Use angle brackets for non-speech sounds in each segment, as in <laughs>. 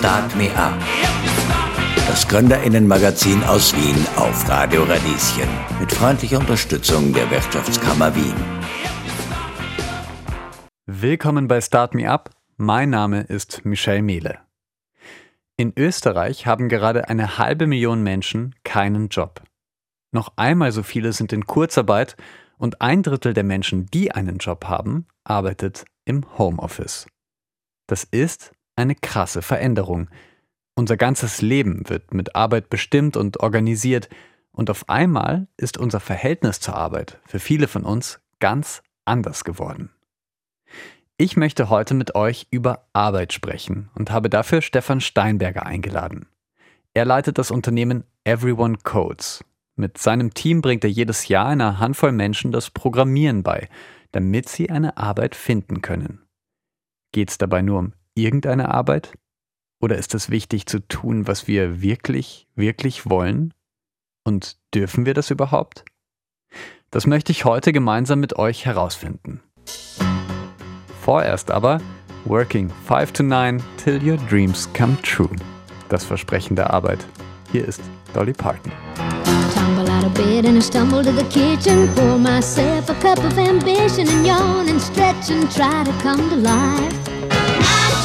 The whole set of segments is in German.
Start Me Up. Das Gründerinnenmagazin aus Wien auf Radio Radieschen. Mit freundlicher Unterstützung der Wirtschaftskammer Wien. Willkommen bei Start Me Up. Mein Name ist Michel Mehle. In Österreich haben gerade eine halbe Million Menschen keinen Job. Noch einmal so viele sind in Kurzarbeit und ein Drittel der Menschen, die einen Job haben, arbeitet im Homeoffice. Das ist eine krasse Veränderung. Unser ganzes Leben wird mit Arbeit bestimmt und organisiert und auf einmal ist unser Verhältnis zur Arbeit für viele von uns ganz anders geworden. Ich möchte heute mit euch über Arbeit sprechen und habe dafür Stefan Steinberger eingeladen. Er leitet das Unternehmen Everyone Codes. Mit seinem Team bringt er jedes Jahr einer Handvoll Menschen das Programmieren bei, damit sie eine Arbeit finden können. Geht es dabei nur um irgendeine Arbeit? Oder ist es wichtig zu tun, was wir wirklich, wirklich wollen? Und dürfen wir das überhaupt? Das möchte ich heute gemeinsam mit euch herausfinden. Vorerst aber Working 5 to 9 till your dreams come true. Das Versprechen der Arbeit. Hier ist Dolly Parton. Bed and I stumble to the kitchen. Pour myself a cup of ambition and yawn and stretch and try to come to life.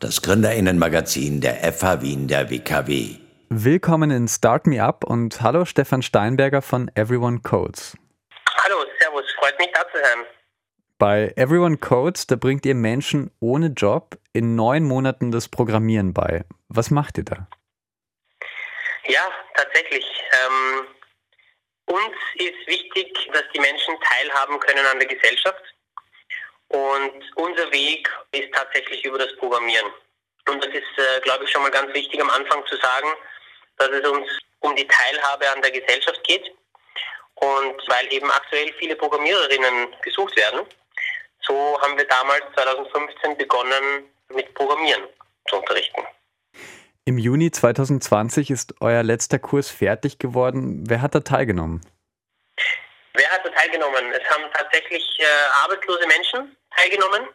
das Gründerinnenmagazin der FH Wien der WKW. Willkommen in Start Me Up und hallo Stefan Steinberger von Everyone Codes. Hallo, Servus, freut mich da zu sein. Bei Everyone Codes, da bringt ihr Menschen ohne Job in neun Monaten das Programmieren bei. Was macht ihr da? Ja, tatsächlich. Ähm, uns ist wichtig, dass die Menschen teilhaben können an der Gesellschaft und unser Weg ist tatsächlich über das Programmieren. Und das ist, äh, glaube ich, schon mal ganz wichtig am Anfang zu sagen, dass es uns um die Teilhabe an der Gesellschaft geht. Und weil eben aktuell viele Programmiererinnen gesucht werden, so haben wir damals 2015 begonnen, mit Programmieren zu unterrichten. Im Juni 2020 ist euer letzter Kurs fertig geworden. Wer hat da teilgenommen? Wer hat da teilgenommen? Es haben tatsächlich äh, arbeitslose Menschen teilgenommen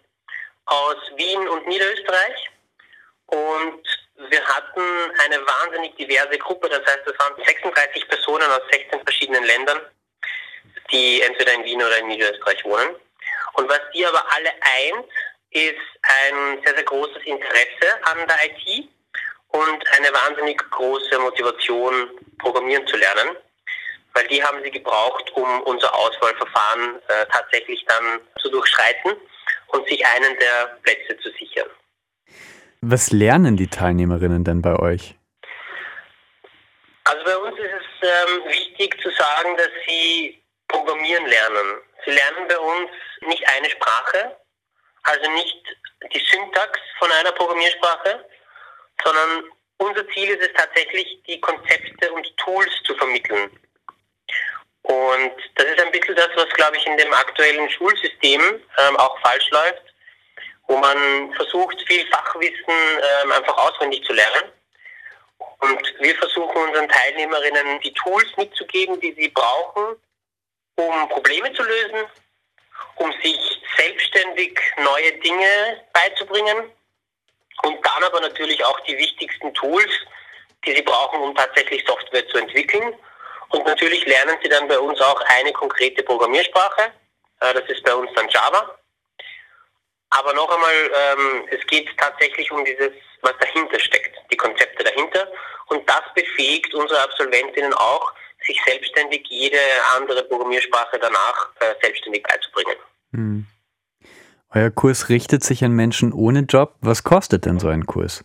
aus Wien und Niederösterreich. Und wir hatten eine wahnsinnig diverse Gruppe, das heißt, es waren 36 Personen aus 16 verschiedenen Ländern, die entweder in Wien oder in Niederösterreich wohnen. Und was die aber alle eint, ist ein sehr, sehr großes Interesse an der IT und eine wahnsinnig große Motivation, programmieren zu lernen weil die haben sie gebraucht, um unser Auswahlverfahren äh, tatsächlich dann zu durchschreiten und sich einen der Plätze zu sichern. Was lernen die Teilnehmerinnen denn bei euch? Also bei uns ist es ähm, wichtig zu sagen, dass sie programmieren lernen. Sie lernen bei uns nicht eine Sprache, also nicht die Syntax von einer Programmiersprache, sondern unser Ziel ist es tatsächlich, die Konzepte und Tools zu vermitteln. Und das ist ein bisschen das, was, glaube ich, in dem aktuellen Schulsystem ähm, auch falsch läuft, wo man versucht, viel Fachwissen ähm, einfach auswendig zu lernen. Und wir versuchen unseren Teilnehmerinnen die Tools mitzugeben, die sie brauchen, um Probleme zu lösen, um sich selbstständig neue Dinge beizubringen und dann aber natürlich auch die wichtigsten Tools, die sie brauchen, um tatsächlich Software zu entwickeln und natürlich lernen sie dann bei uns auch eine konkrete Programmiersprache. Äh, das ist bei uns dann Java. Aber noch einmal, ähm, es geht tatsächlich um dieses, was dahinter steckt, die Konzepte dahinter. Und das befähigt unsere Absolventinnen auch, sich selbstständig jede andere Programmiersprache danach äh, selbstständig beizubringen. Hm. Euer Kurs richtet sich an Menschen ohne Job. Was kostet denn so ein Kurs?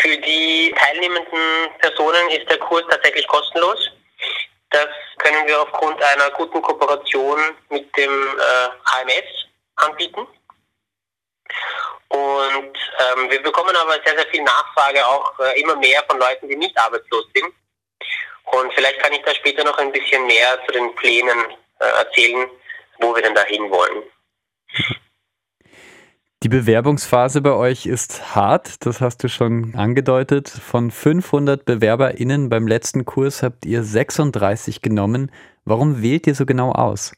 Für die teilnehmenden Personen ist der Kurs tatsächlich kostenlos. Das können wir aufgrund einer guten Kooperation mit dem äh, AMS anbieten. Und ähm, wir bekommen aber sehr, sehr viel Nachfrage auch äh, immer mehr von Leuten, die nicht arbeitslos sind. Und vielleicht kann ich da später noch ein bisschen mehr zu den Plänen äh, erzählen, wo wir denn da hinwollen. Die Bewerbungsphase bei euch ist hart, das hast du schon angedeutet. Von 500 BewerberInnen beim letzten Kurs habt ihr 36 genommen. Warum wählt ihr so genau aus?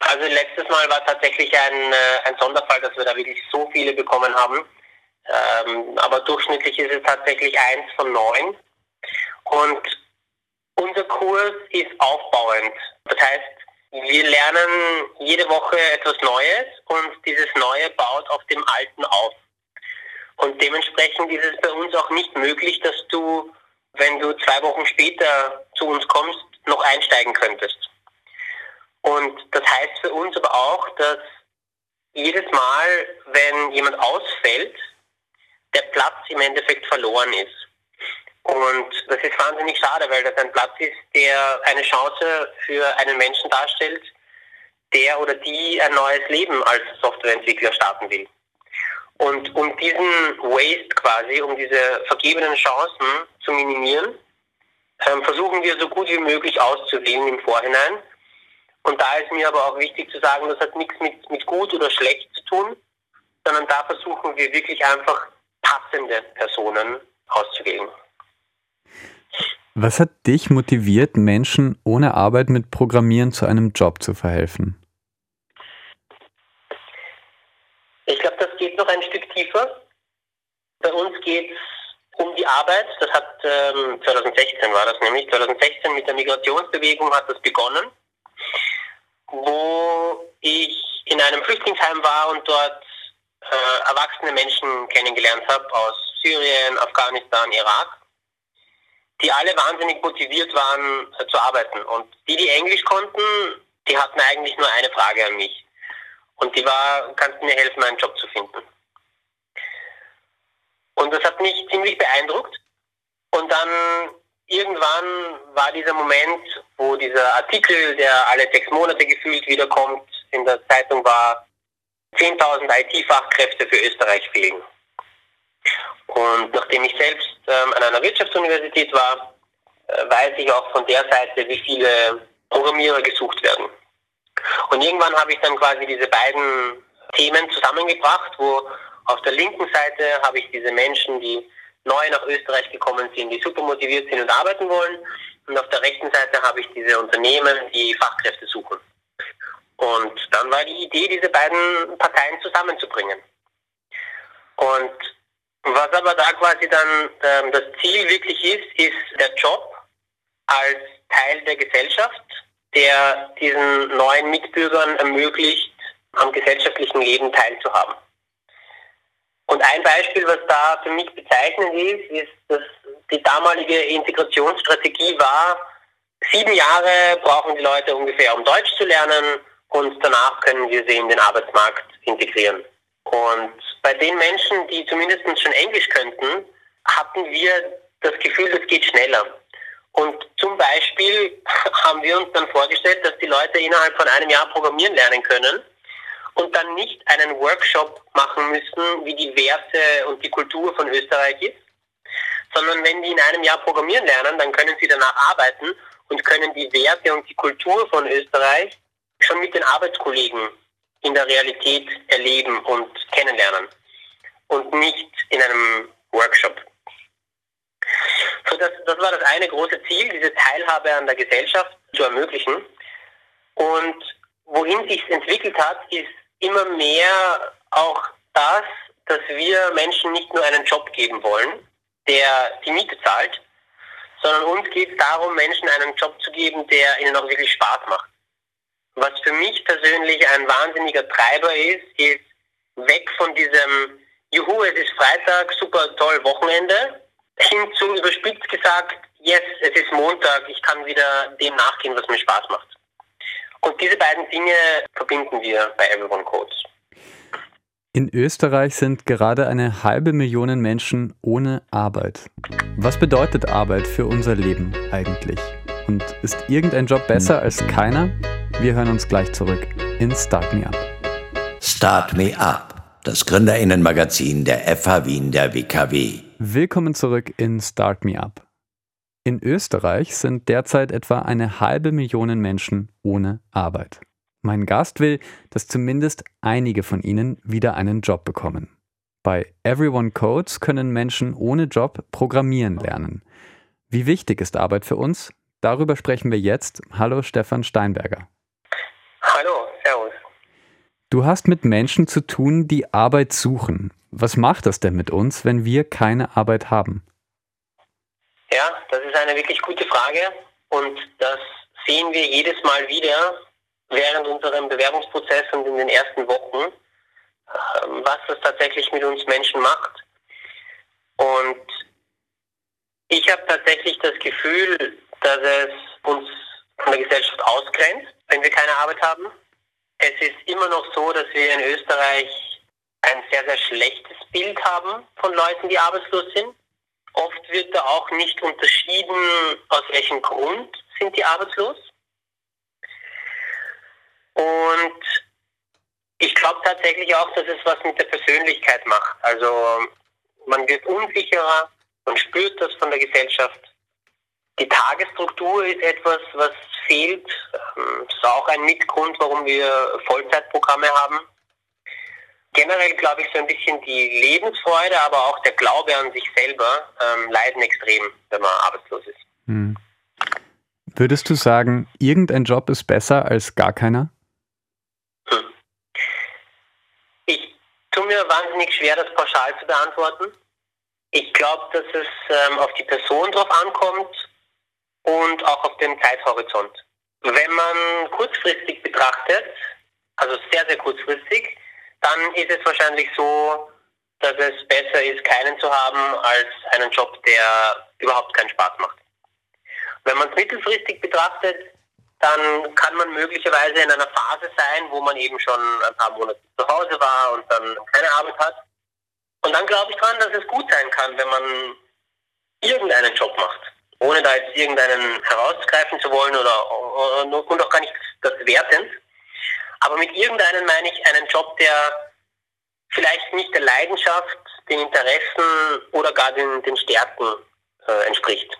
Also letztes Mal war tatsächlich ein, äh, ein Sonderfall, dass wir da wirklich so viele bekommen haben. Ähm, aber durchschnittlich ist es tatsächlich eins von neun. Und unser Kurs ist aufbauend. Das heißt, wir lernen jede Woche etwas Neues und dieses Neue baut auf dem Alten auf. Und dementsprechend ist es bei uns auch nicht möglich, dass du, wenn du zwei Wochen später zu uns kommst, noch einsteigen könntest. Und das heißt für uns aber auch, dass jedes Mal, wenn jemand ausfällt, der Platz im Endeffekt verloren ist. Und das ist wahnsinnig schade, weil das ein Platz ist, der eine Chance für einen Menschen darstellt, der oder die ein neues Leben als Softwareentwickler starten will. Und um diesen Waste quasi, um diese vergebenen Chancen zu minimieren, ähm, versuchen wir so gut wie möglich auszuwählen im Vorhinein. Und da ist mir aber auch wichtig zu sagen, das hat nichts mit, mit gut oder schlecht zu tun, sondern da versuchen wir wirklich einfach passende Personen auszuwählen. Was hat dich motiviert, Menschen ohne Arbeit mit Programmieren zu einem Job zu verhelfen? Ich glaube, das geht noch ein Stück tiefer. Bei uns geht es um die Arbeit. Das hat ähm, 2016 war das nämlich. 2016 mit der Migrationsbewegung hat das begonnen, wo ich in einem Flüchtlingsheim war und dort äh, erwachsene Menschen kennengelernt habe aus Syrien, Afghanistan, Irak die alle wahnsinnig motiviert waren äh, zu arbeiten. Und die, die Englisch konnten, die hatten eigentlich nur eine Frage an mich. Und die war, kannst du mir helfen, einen Job zu finden? Und das hat mich ziemlich beeindruckt. Und dann irgendwann war dieser Moment, wo dieser Artikel, der alle sechs Monate gefühlt wiederkommt, in der Zeitung war, 10.000 IT-Fachkräfte für Österreich fehlen. Und nachdem ich selbst ähm, an einer Wirtschaftsuniversität war, äh, weiß ich auch von der Seite, wie viele Programmierer gesucht werden. Und irgendwann habe ich dann quasi diese beiden Themen zusammengebracht, wo auf der linken Seite habe ich diese Menschen, die neu nach Österreich gekommen sind, die super motiviert sind und arbeiten wollen. Und auf der rechten Seite habe ich diese Unternehmen, die Fachkräfte suchen. Und dann war die Idee, diese beiden Parteien zusammenzubringen. Und was aber da quasi dann ähm, das Ziel wirklich ist, ist der Job als Teil der Gesellschaft, der diesen neuen Mitbürgern ermöglicht, am gesellschaftlichen Leben teilzuhaben. Und ein Beispiel, was da für mich bezeichnend ist, ist, dass die damalige Integrationsstrategie war, sieben Jahre brauchen die Leute ungefähr, um Deutsch zu lernen und danach können wir sie in den Arbeitsmarkt integrieren. Und bei den Menschen, die zumindest schon Englisch könnten, hatten wir das Gefühl, das geht schneller. Und zum Beispiel <laughs> haben wir uns dann vorgestellt, dass die Leute innerhalb von einem Jahr programmieren lernen können und dann nicht einen Workshop machen müssen, wie die Werte und die Kultur von Österreich ist, sondern wenn die in einem Jahr programmieren lernen, dann können sie danach arbeiten und können die Werte und die Kultur von Österreich schon mit den Arbeitskollegen in der Realität erleben und kennenlernen und nicht in einem Workshop. So, das, das war das eine große Ziel, diese Teilhabe an der Gesellschaft zu ermöglichen. Und wohin sich entwickelt hat, ist immer mehr auch das, dass wir Menschen nicht nur einen Job geben wollen, der die Miete zahlt, sondern uns geht es darum, Menschen einen Job zu geben, der ihnen auch wirklich Spaß macht. Was für mich persönlich ein wahnsinniger Treiber ist, ist weg von diesem Juhu, es ist Freitag, super toll Wochenende, hin zu überspitzt gesagt, yes, es ist Montag, ich kann wieder dem nachgehen, was mir Spaß macht. Und diese beiden Dinge verbinden wir bei Everyone Codes. In Österreich sind gerade eine halbe Million Menschen ohne Arbeit. Was bedeutet Arbeit für unser Leben eigentlich? Und ist irgendein Job besser als keiner? Wir hören uns gleich zurück in Start Me Up. Start Me Up, das Gründerinnenmagazin der FH Wien der WKW. Willkommen zurück in Start Me Up. In Österreich sind derzeit etwa eine halbe Million Menschen ohne Arbeit. Mein Gast will, dass zumindest einige von ihnen wieder einen Job bekommen. Bei Everyone Codes können Menschen ohne Job programmieren lernen. Wie wichtig ist Arbeit für uns? Darüber sprechen wir jetzt. Hallo Stefan Steinberger. Du hast mit Menschen zu tun, die Arbeit suchen. Was macht das denn mit uns, wenn wir keine Arbeit haben? Ja, das ist eine wirklich gute Frage und das sehen wir jedes Mal wieder während unserem Bewerbungsprozess und in den ersten Wochen, ähm, was das tatsächlich mit uns Menschen macht. Und ich habe tatsächlich das Gefühl, dass es uns von der Gesellschaft ausgrenzt, wenn wir keine Arbeit haben. Es ist immer noch so, dass wir in Österreich ein sehr, sehr schlechtes Bild haben von Leuten, die arbeitslos sind. Oft wird da auch nicht unterschieden, aus welchem Grund sind die arbeitslos. Und ich glaube tatsächlich auch, dass es was mit der Persönlichkeit macht. Also man wird unsicherer, man spürt das von der Gesellschaft. Die Tagesstruktur ist etwas, was fehlt. Das ähm, ist auch ein Mitgrund, warum wir Vollzeitprogramme haben. Generell glaube ich so ein bisschen die Lebensfreude, aber auch der Glaube an sich selber ähm, leiden extrem, wenn man arbeitslos ist. Hm. Würdest du sagen, irgendein Job ist besser als gar keiner? Hm. Ich tue mir wahnsinnig schwer, das pauschal zu beantworten. Ich glaube, dass es ähm, auf die Person drauf ankommt und auch auf den Zeithorizont. Wenn man kurzfristig betrachtet, also sehr, sehr kurzfristig, dann ist es wahrscheinlich so, dass es besser ist, keinen zu haben, als einen Job, der überhaupt keinen Spaß macht. Wenn man es mittelfristig betrachtet, dann kann man möglicherweise in einer Phase sein, wo man eben schon ein paar Monate zu Hause war und dann keine Arbeit hat. Und dann glaube ich dran, dass es gut sein kann, wenn man irgendeinen Job macht ohne da jetzt irgendeinen herausgreifen zu wollen oder, und auch gar nicht das wertend. Aber mit irgendeinen meine ich einen Job, der vielleicht nicht der Leidenschaft, den Interessen oder gar den, den Stärken äh, entspricht.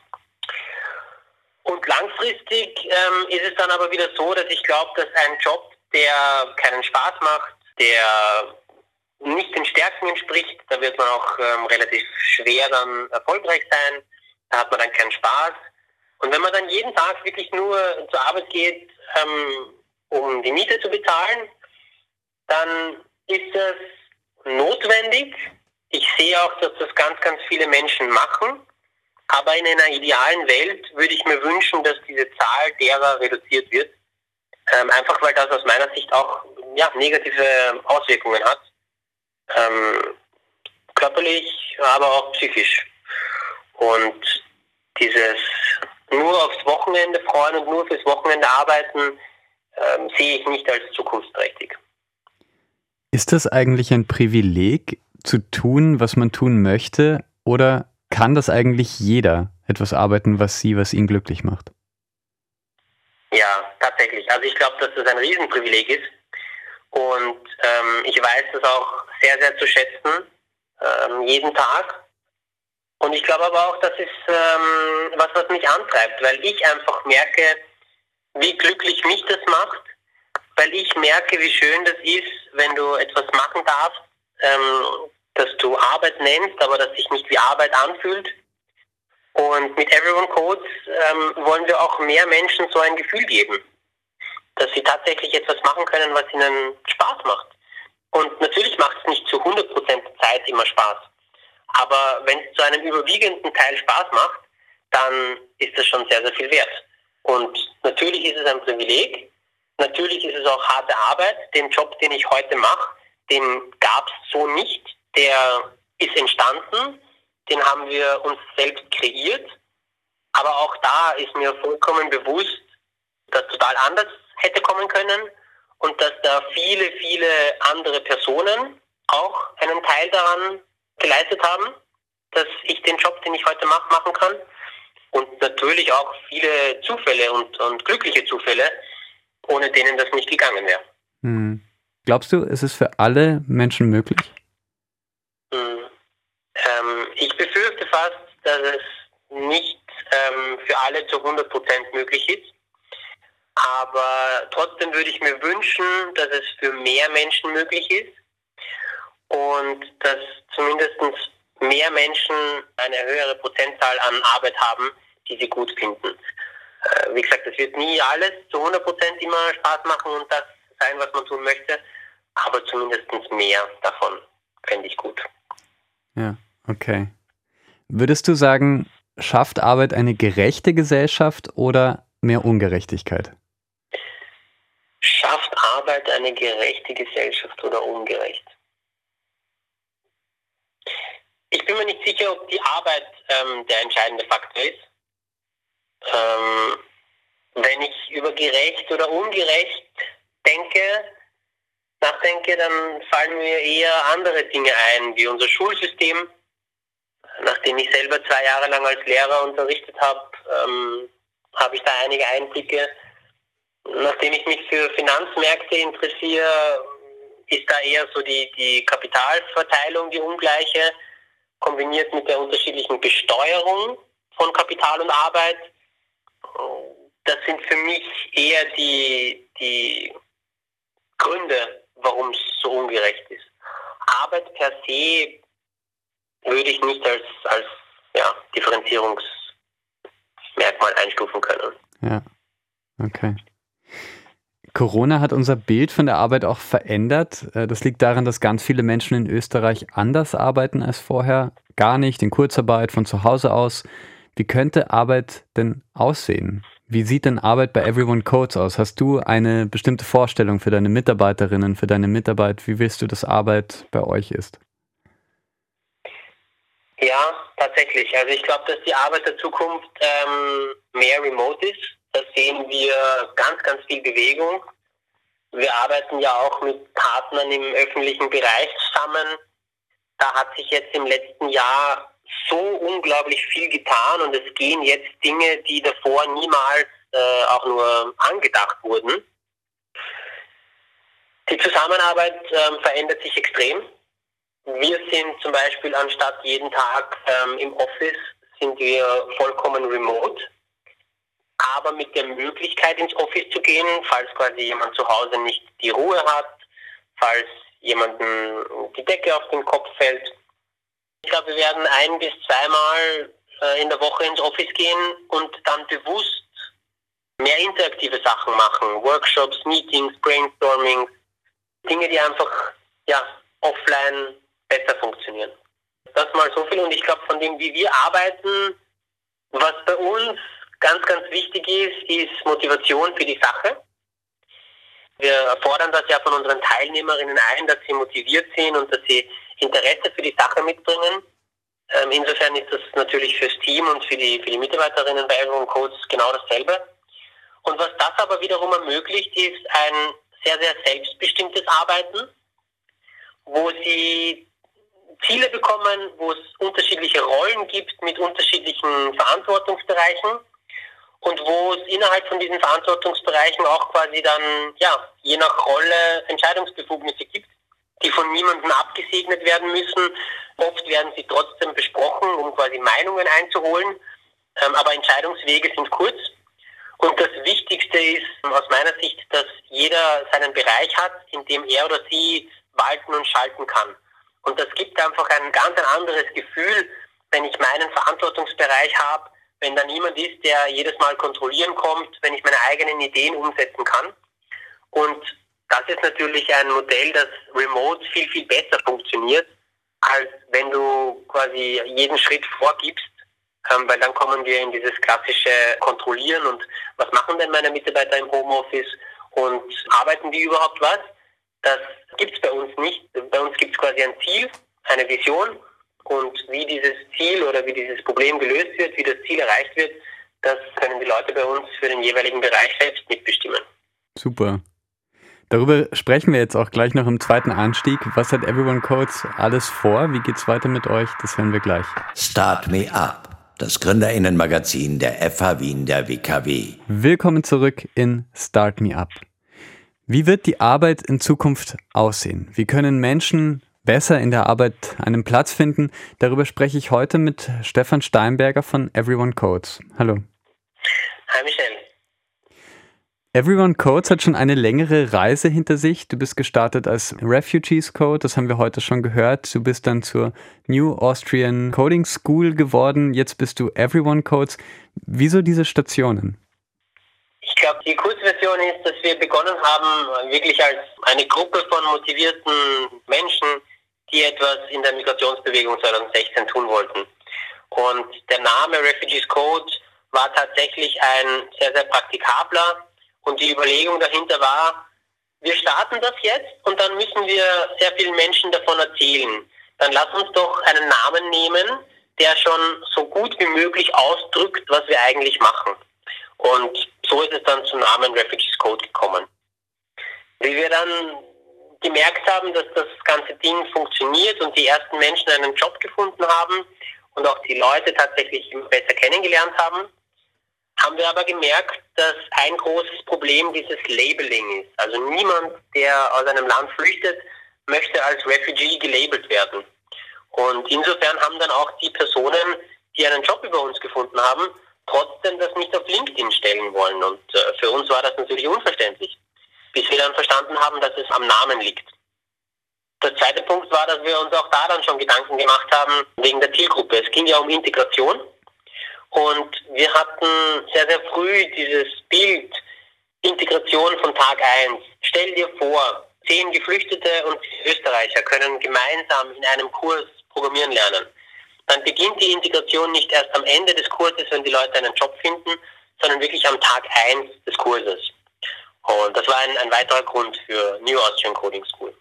Und langfristig ähm, ist es dann aber wieder so, dass ich glaube, dass ein Job, der keinen Spaß macht, der nicht den Stärken entspricht, da wird man auch ähm, relativ schwer dann erfolgreich sein da hat man dann keinen Spaß. Und wenn man dann jeden Tag wirklich nur zur Arbeit geht, ähm, um die Miete zu bezahlen, dann ist das notwendig. Ich sehe auch, dass das ganz, ganz viele Menschen machen. Aber in einer idealen Welt würde ich mir wünschen, dass diese Zahl derer reduziert wird. Ähm, einfach weil das aus meiner Sicht auch ja, negative Auswirkungen hat. Ähm, körperlich, aber auch psychisch. Und dieses nur aufs Wochenende freuen und nur fürs Wochenende arbeiten, ähm, sehe ich nicht als zukunftsträchtig. Ist das eigentlich ein Privileg, zu tun, was man tun möchte, oder kann das eigentlich jeder etwas arbeiten, was sie, was ihn glücklich macht? Ja, tatsächlich. Also ich glaube, dass das ein Riesenprivileg ist. Und ähm, ich weiß das auch sehr, sehr zu schätzen, ähm, jeden Tag. Und ich glaube aber auch, das ist ähm, was, was mich antreibt, weil ich einfach merke, wie glücklich mich das macht, weil ich merke, wie schön das ist, wenn du etwas machen darfst, ähm, dass du Arbeit nennst, aber das sich nicht wie Arbeit anfühlt. Und mit Everyone Codes ähm, wollen wir auch mehr Menschen so ein Gefühl geben, dass sie tatsächlich etwas machen können, was ihnen Spaß macht. Und natürlich macht es nicht zu 100% der Zeit immer Spaß. Aber wenn es zu einem überwiegenden Teil Spaß macht, dann ist das schon sehr, sehr viel wert. Und natürlich ist es ein Privileg. Natürlich ist es auch harte Arbeit. Den Job, den ich heute mache, den gab es so nicht. Der ist entstanden. Den haben wir uns selbst kreiert. Aber auch da ist mir vollkommen bewusst, dass total anders hätte kommen können und dass da viele, viele andere Personen auch einen Teil daran geleistet haben, dass ich den Job, den ich heute mache, machen kann. Und natürlich auch viele Zufälle und, und glückliche Zufälle, ohne denen das nicht gegangen wäre. Hm. Glaubst du, ist es für alle Menschen möglich? Hm. Ähm, ich befürchte fast, dass es nicht ähm, für alle zu 100% möglich ist. Aber trotzdem würde ich mir wünschen, dass es für mehr Menschen möglich ist und dass zumindest mehr Menschen eine höhere Prozentzahl an Arbeit haben, die sie gut finden. Äh, wie gesagt, es wird nie alles zu 100% immer Spaß machen und das sein, was man tun möchte, aber zumindest mehr davon fände ich gut. Ja, okay. Würdest du sagen, schafft Arbeit eine gerechte Gesellschaft oder mehr Ungerechtigkeit? Schafft Arbeit eine gerechte Gesellschaft oder ungerecht? Ich bin mir nicht sicher, ob die Arbeit ähm, der entscheidende Faktor ist. Ähm, wenn ich über gerecht oder ungerecht denke, nachdenke, dann fallen mir eher andere Dinge ein, wie unser Schulsystem. Nachdem ich selber zwei Jahre lang als Lehrer unterrichtet habe, ähm, habe ich da einige Einblicke. Nachdem ich mich für Finanzmärkte interessiere, ist da eher so die, die Kapitalverteilung die ungleiche, kombiniert mit der unterschiedlichen Besteuerung von Kapital und Arbeit. Das sind für mich eher die, die Gründe, warum es so ungerecht ist. Arbeit per se würde ich nicht als, als ja, Differenzierungsmerkmal einstufen können. Ja, okay. Corona hat unser Bild von der Arbeit auch verändert. Äh, das liegt daran, dass ganz viele Menschen in Österreich anders arbeiten als vorher. Gar nicht in Kurzarbeit von zu Hause aus. Wie könnte Arbeit denn aussehen? Wie sieht denn Arbeit bei Everyone Codes aus? Hast du eine bestimmte Vorstellung für deine Mitarbeiterinnen, für deine Mitarbeit? Wie willst du, dass Arbeit bei euch ist? Ja, tatsächlich. Also ich glaube, dass die Arbeit der Zukunft ähm, mehr remote ist. Da sehen wir ganz, ganz viel Bewegung. Wir arbeiten ja auch mit Partnern im öffentlichen Bereich zusammen. Da hat sich jetzt im letzten Jahr so unglaublich viel getan und es gehen jetzt Dinge, die davor niemals äh, auch nur angedacht wurden. Die Zusammenarbeit ähm, verändert sich extrem. Wir sind zum Beispiel anstatt jeden Tag ähm, im Office, sind wir vollkommen remote, aber mit der Möglichkeit ins Office zu gehen, falls quasi jemand zu Hause nicht die Ruhe hat, falls jemanden die Decke auf den Kopf fällt ich glaube, wir werden ein bis zweimal äh, in der Woche ins Office gehen und dann bewusst mehr interaktive Sachen machen. Workshops, Meetings, Brainstorming, Dinge, die einfach ja, offline besser funktionieren. Das mal so viel und ich glaube, von dem, wie wir arbeiten, was bei uns ganz, ganz wichtig ist, ist Motivation für die Sache. Wir fordern das ja von unseren Teilnehmerinnen ein, dass sie motiviert sind und dass sie Interesse für die Sache mitbringen. Ähm, insofern ist das natürlich fürs Team und für die, für die Mitarbeiterinnen bei Everyone Codes genau dasselbe. Und was das aber wiederum ermöglicht, ist ein sehr, sehr selbstbestimmtes Arbeiten, wo sie Ziele bekommen, wo es unterschiedliche Rollen gibt mit unterschiedlichen Verantwortungsbereichen und wo es innerhalb von diesen Verantwortungsbereichen auch quasi dann, ja, je nach Rolle Entscheidungsbefugnisse gibt die von niemandem abgesegnet werden müssen. Oft werden sie trotzdem besprochen, um quasi Meinungen einzuholen, ähm, aber Entscheidungswege sind kurz. Und das Wichtigste ist aus meiner Sicht, dass jeder seinen Bereich hat, in dem er oder sie walten und schalten kann. Und das gibt einfach ein ganz ein anderes Gefühl, wenn ich meinen Verantwortungsbereich habe, wenn da niemand ist, der jedes Mal kontrollieren kommt, wenn ich meine eigenen Ideen umsetzen kann. Und das ist natürlich ein Modell, das remote viel, viel besser funktioniert, als wenn du quasi jeden Schritt vorgibst, ähm, weil dann kommen wir in dieses klassische Kontrollieren und was machen denn meine Mitarbeiter im Homeoffice und arbeiten die überhaupt was? Das gibt es bei uns nicht. Bei uns gibt es quasi ein Ziel, eine Vision und wie dieses Ziel oder wie dieses Problem gelöst wird, wie das Ziel erreicht wird, das können die Leute bei uns für den jeweiligen Bereich selbst mitbestimmen. Super. Darüber sprechen wir jetzt auch gleich noch im zweiten Anstieg. Was hat Everyone Codes alles vor? Wie geht's weiter mit euch? Das hören wir gleich. Start Me Up, das Gründerinnenmagazin der FH Wien der WKW. Willkommen zurück in Start Me Up. Wie wird die Arbeit in Zukunft aussehen? Wie können Menschen besser in der Arbeit einen Platz finden? Darüber spreche ich heute mit Stefan Steinberger von Everyone Codes. Hallo. Hi Michel. Everyone Codes hat schon eine längere Reise hinter sich. Du bist gestartet als Refugees Code, das haben wir heute schon gehört. Du bist dann zur New Austrian Coding School geworden. Jetzt bist du Everyone Codes. Wieso diese Stationen? Ich glaube, die Kurzversion ist, dass wir begonnen haben, wirklich als eine Gruppe von motivierten Menschen, die etwas in der Migrationsbewegung 2016 tun wollten. Und der Name Refugees Code war tatsächlich ein sehr, sehr praktikabler. Und die Überlegung dahinter war, wir starten das jetzt und dann müssen wir sehr vielen Menschen davon erzählen. Dann lass uns doch einen Namen nehmen, der schon so gut wie möglich ausdrückt, was wir eigentlich machen. Und so ist es dann zum Namen Refugees Code gekommen. Wie wir dann gemerkt haben, dass das ganze Ding funktioniert und die ersten Menschen einen Job gefunden haben und auch die Leute tatsächlich besser kennengelernt haben, haben wir aber gemerkt, dass ein großes Problem dieses Labeling ist. Also niemand, der aus einem Land flüchtet, möchte als Refugee gelabelt werden. Und insofern haben dann auch die Personen, die einen Job über uns gefunden haben, trotzdem das nicht auf LinkedIn stellen wollen. Und äh, für uns war das natürlich unverständlich, bis wir dann verstanden haben, dass es am Namen liegt. Der zweite Punkt war, dass wir uns auch da dann schon Gedanken gemacht haben wegen der Zielgruppe. Es ging ja um Integration und wir hatten sehr, sehr früh dieses Bild Integration von Tag 1. Stell dir vor, zehn Geflüchtete und Österreicher können gemeinsam in einem Kurs programmieren lernen dann beginnt die Integration nicht erst am Ende des Kurses, wenn die Leute einen Job finden, sondern wirklich am Tag 1 des Kurses. Und das war ein, ein weiterer Grund für New Austrian Coding School.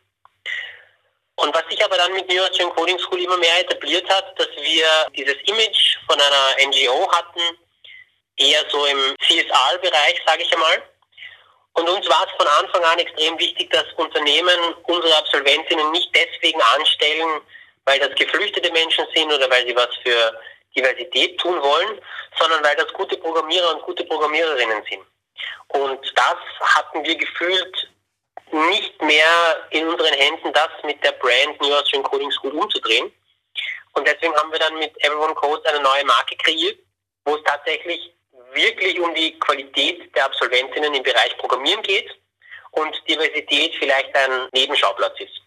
Und was sich aber dann mit New Austrian Coding School immer mehr etabliert hat, dass wir dieses Image von einer NGO hatten, eher so im CSR-Bereich, sage ich einmal. Und uns war es von Anfang an extrem wichtig, dass Unternehmen unsere Absolventinnen nicht deswegen anstellen, weil das geflüchtete Menschen sind oder weil sie was für Diversität tun wollen, sondern weil das gute Programmierer und gute Programmiererinnen sind. Und das hatten wir gefühlt nicht mehr in unseren Händen, das mit der Brand New Austrian Coding School umzudrehen. Und deswegen haben wir dann mit Everyone Codes eine neue Marke kreiert, wo es tatsächlich wirklich um die Qualität der Absolventinnen im Bereich Programmieren geht und Diversität vielleicht ein Nebenschauplatz ist.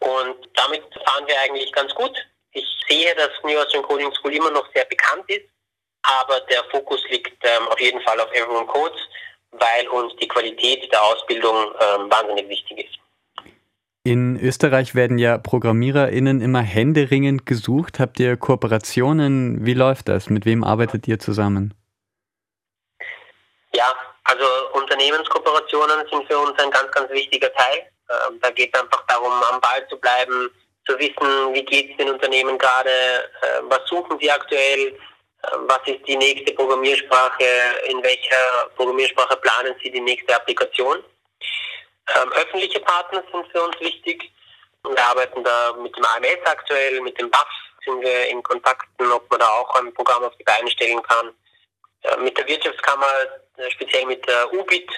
Und damit fahren wir eigentlich ganz gut. Ich sehe, dass New Austrian Coding School immer noch sehr bekannt ist, aber der Fokus liegt ähm, auf jeden Fall auf Everyone Codes, weil uns die Qualität der Ausbildung ähm, wahnsinnig wichtig ist. In Österreich werden ja ProgrammiererInnen immer händeringend gesucht. Habt ihr Kooperationen? Wie läuft das? Mit wem arbeitet ihr zusammen? Ja, also Unternehmenskooperationen sind für uns ein ganz, ganz wichtiger Teil. Ähm, da geht es einfach darum, am Ball zu bleiben, zu wissen, wie geht es den Unternehmen gerade, äh, was suchen sie aktuell, was ist die nächste Programmiersprache, in welcher Programmiersprache planen sie die nächste Applikation. Ähm, öffentliche Partner sind für uns wichtig. Wir arbeiten da mit dem AMS aktuell, mit dem BAF sind wir in Kontakten, ob man da auch ein Programm auf die Beine stellen kann. Äh, mit der Wirtschaftskammer, äh, speziell mit der UBIT,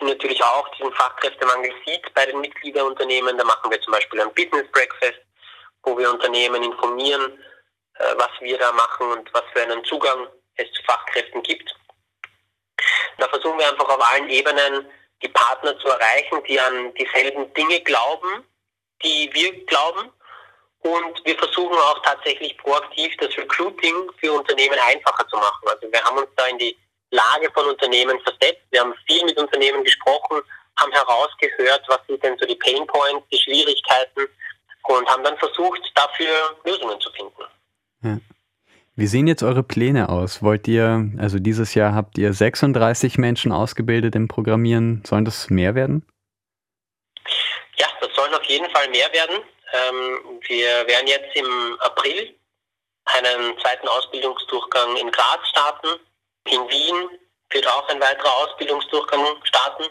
die natürlich auch diesen Fachkräftemangel sieht bei den Mitgliederunternehmen. Da machen wir zum Beispiel ein Business Breakfast, wo wir Unternehmen informieren, was wir da machen und was für einen Zugang es zu Fachkräften gibt. Da versuchen wir einfach auf allen Ebenen die Partner zu erreichen, die an dieselben Dinge glauben, die wir glauben. Und wir versuchen auch tatsächlich proaktiv das Recruiting für Unternehmen einfacher zu machen. Also wir haben uns da in die Lage von Unternehmen versetzt. Wir haben viel mit Unternehmen gesprochen, haben herausgehört, was sind denn so die Pain Points, die Schwierigkeiten und haben dann versucht, dafür Lösungen zu finden. Ja. Wie sehen jetzt eure Pläne aus? Wollt ihr, also dieses Jahr habt ihr 36 Menschen ausgebildet im Programmieren. Sollen das mehr werden? Ja, das sollen auf jeden Fall mehr werden. Ähm, wir werden jetzt im April einen zweiten Ausbildungsdurchgang in Graz starten in Wien wird auch ein weiterer Ausbildungsdurchgang starten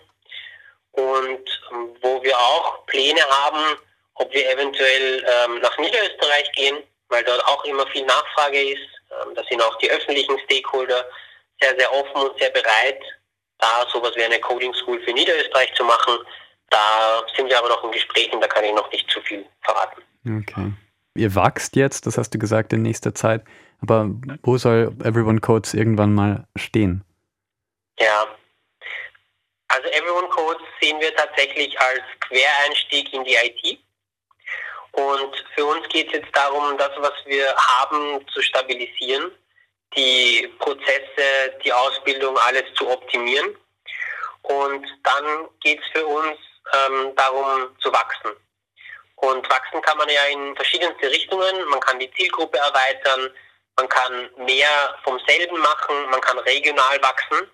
und ähm, wo wir auch Pläne haben, ob wir eventuell ähm, nach Niederösterreich gehen, weil dort auch immer viel Nachfrage ist. Ähm, da sind auch die öffentlichen Stakeholder sehr, sehr offen und sehr bereit, da sowas wie eine Coding School für Niederösterreich zu machen. Da sind wir aber noch in Gesprächen, da kann ich noch nicht zu viel verraten. Okay. Ihr wachst jetzt, das hast du gesagt, in nächster Zeit. Aber wo soll Everyone Codes irgendwann mal stehen? Ja, also Everyone Codes sehen wir tatsächlich als Quereinstieg in die IT. Und für uns geht es jetzt darum, das, was wir haben, zu stabilisieren, die Prozesse, die Ausbildung, alles zu optimieren. Und dann geht es für uns ähm, darum zu wachsen. Und wachsen kann man ja in verschiedenste Richtungen. Man kann die Zielgruppe erweitern, man kann mehr vom selben machen, man kann regional wachsen.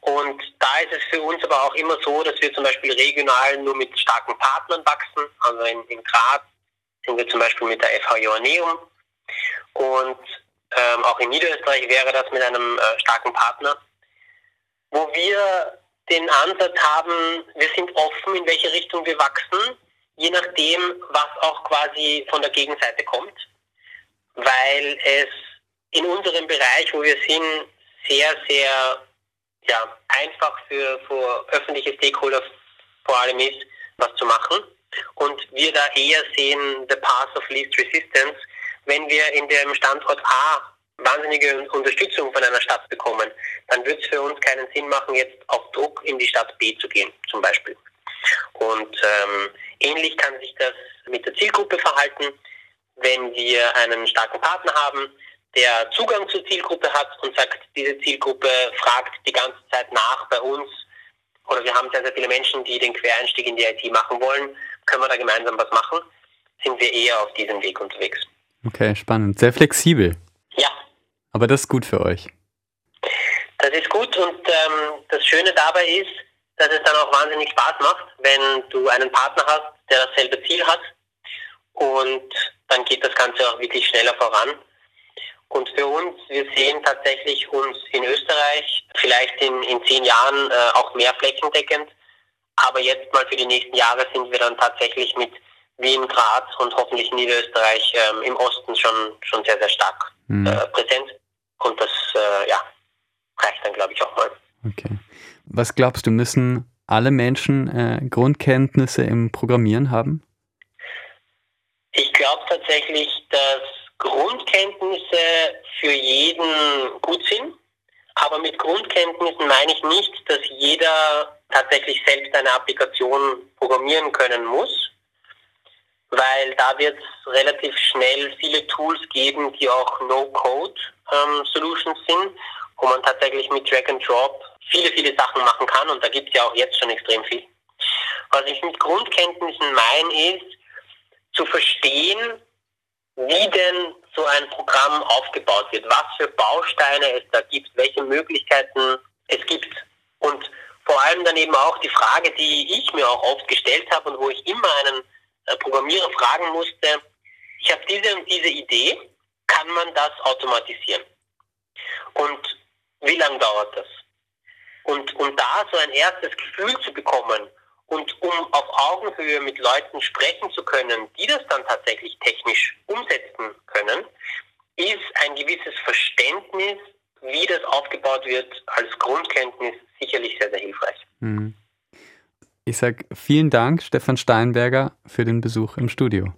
Und da ist es für uns aber auch immer so, dass wir zum Beispiel regional nur mit starken Partnern wachsen. Also in, in Graz sind wir zum Beispiel mit der FH Joanneum. Und ähm, auch in Niederösterreich wäre das mit einem äh, starken Partner. Wo wir den Ansatz haben, wir sind offen, in welche Richtung wir wachsen, je nachdem, was auch quasi von der Gegenseite kommt. Weil es in unserem Bereich, wo wir sind, sehr, sehr ja, einfach für, für öffentliche Stakeholder vor allem ist, was zu machen. Und wir da eher sehen, the path of least resistance, wenn wir in dem Standort A wahnsinnige Unterstützung von einer Stadt bekommen, dann wird es für uns keinen Sinn machen, jetzt auf Druck in die Stadt B zu gehen, zum Beispiel. Und ähm, ähnlich kann sich das mit der Zielgruppe verhalten, wenn wir einen starken Partner haben, der Zugang zur Zielgruppe hat und sagt, diese Zielgruppe fragt die ganze Zeit nach bei uns oder wir haben sehr, sehr viele Menschen, die den Quereinstieg in die IT machen wollen, können wir da gemeinsam was machen, sind wir eher auf diesem Weg unterwegs. Okay, spannend. Sehr flexibel. Ja. Aber das ist gut für euch. Das ist gut und ähm, das Schöne dabei ist, dass es dann auch wahnsinnig Spaß macht, wenn du einen Partner hast, der dasselbe Ziel hat und dann geht das Ganze auch wirklich schneller voran. Und für uns, wir sehen tatsächlich uns in Österreich vielleicht in, in zehn Jahren äh, auch mehr flächendeckend. Aber jetzt mal für die nächsten Jahre sind wir dann tatsächlich mit Wien, Graz und hoffentlich Niederösterreich ähm, im Osten schon, schon sehr, sehr stark mhm. äh, präsent. Und das äh, ja, reicht dann, glaube ich, auch mal. Okay. Was glaubst du, müssen alle Menschen äh, Grundkenntnisse im Programmieren haben? Ich glaube tatsächlich, dass Grundkenntnisse für jeden gut sind. Aber mit Grundkenntnissen meine ich nicht, dass jeder tatsächlich selbst eine Applikation programmieren können muss, weil da wird es relativ schnell viele Tools geben, die auch No-Code-Solutions ähm, sind, wo man tatsächlich mit Drag and Drop viele, viele Sachen machen kann und da gibt es ja auch jetzt schon extrem viel. Was ich mit Grundkenntnissen meine, ist zu verstehen, wie denn so ein Programm aufgebaut wird, was für Bausteine es da gibt, welche Möglichkeiten es gibt. Und vor allem dann eben auch die Frage, die ich mir auch oft gestellt habe und wo ich immer einen äh, Programmierer fragen musste, ich habe diese und diese Idee, kann man das automatisieren? Und wie lange dauert das? Und um da so ein erstes Gefühl zu bekommen, und um auf Augenhöhe mit Leuten sprechen zu können, die das dann tatsächlich technisch umsetzen können, ist ein gewisses Verständnis, wie das aufgebaut wird, als Grundkenntnis sicherlich sehr, sehr hilfreich. Mhm. Ich sage vielen Dank, Stefan Steinberger, für den Besuch im Studio.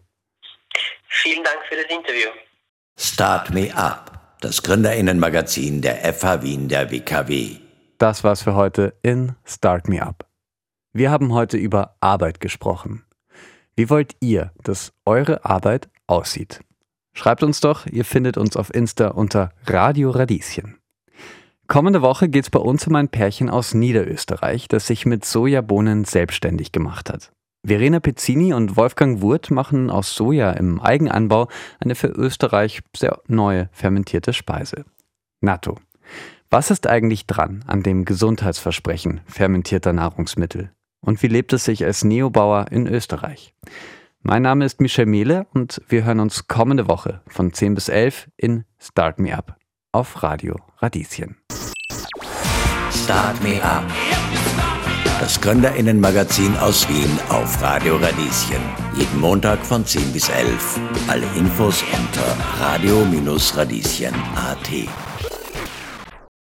Vielen Dank für das Interview. Start Me Up, das Gründerinnenmagazin der FH Wien der WKW. Das war's für heute in Start Me Up. Wir haben heute über Arbeit gesprochen. Wie wollt ihr, dass eure Arbeit aussieht? Schreibt uns doch, ihr findet uns auf Insta unter Radio Radieschen. Kommende Woche geht es bei uns um ein Pärchen aus Niederösterreich, das sich mit Sojabohnen selbstständig gemacht hat. Verena Pezzini und Wolfgang Wurt machen aus Soja im Eigenanbau eine für Österreich sehr neue fermentierte Speise. Natto. Was ist eigentlich dran an dem Gesundheitsversprechen fermentierter Nahrungsmittel? und wie lebt es sich als Neobauer in Österreich. Mein Name ist Michel Mehle und wir hören uns kommende Woche von 10 bis 11 in Start Me Up auf Radio Radieschen. Start Me Up. Das Gründerinnenmagazin aus Wien auf Radio Radieschen. Jeden Montag von 10 bis 11. Alle Infos unter radio-radieschen.at.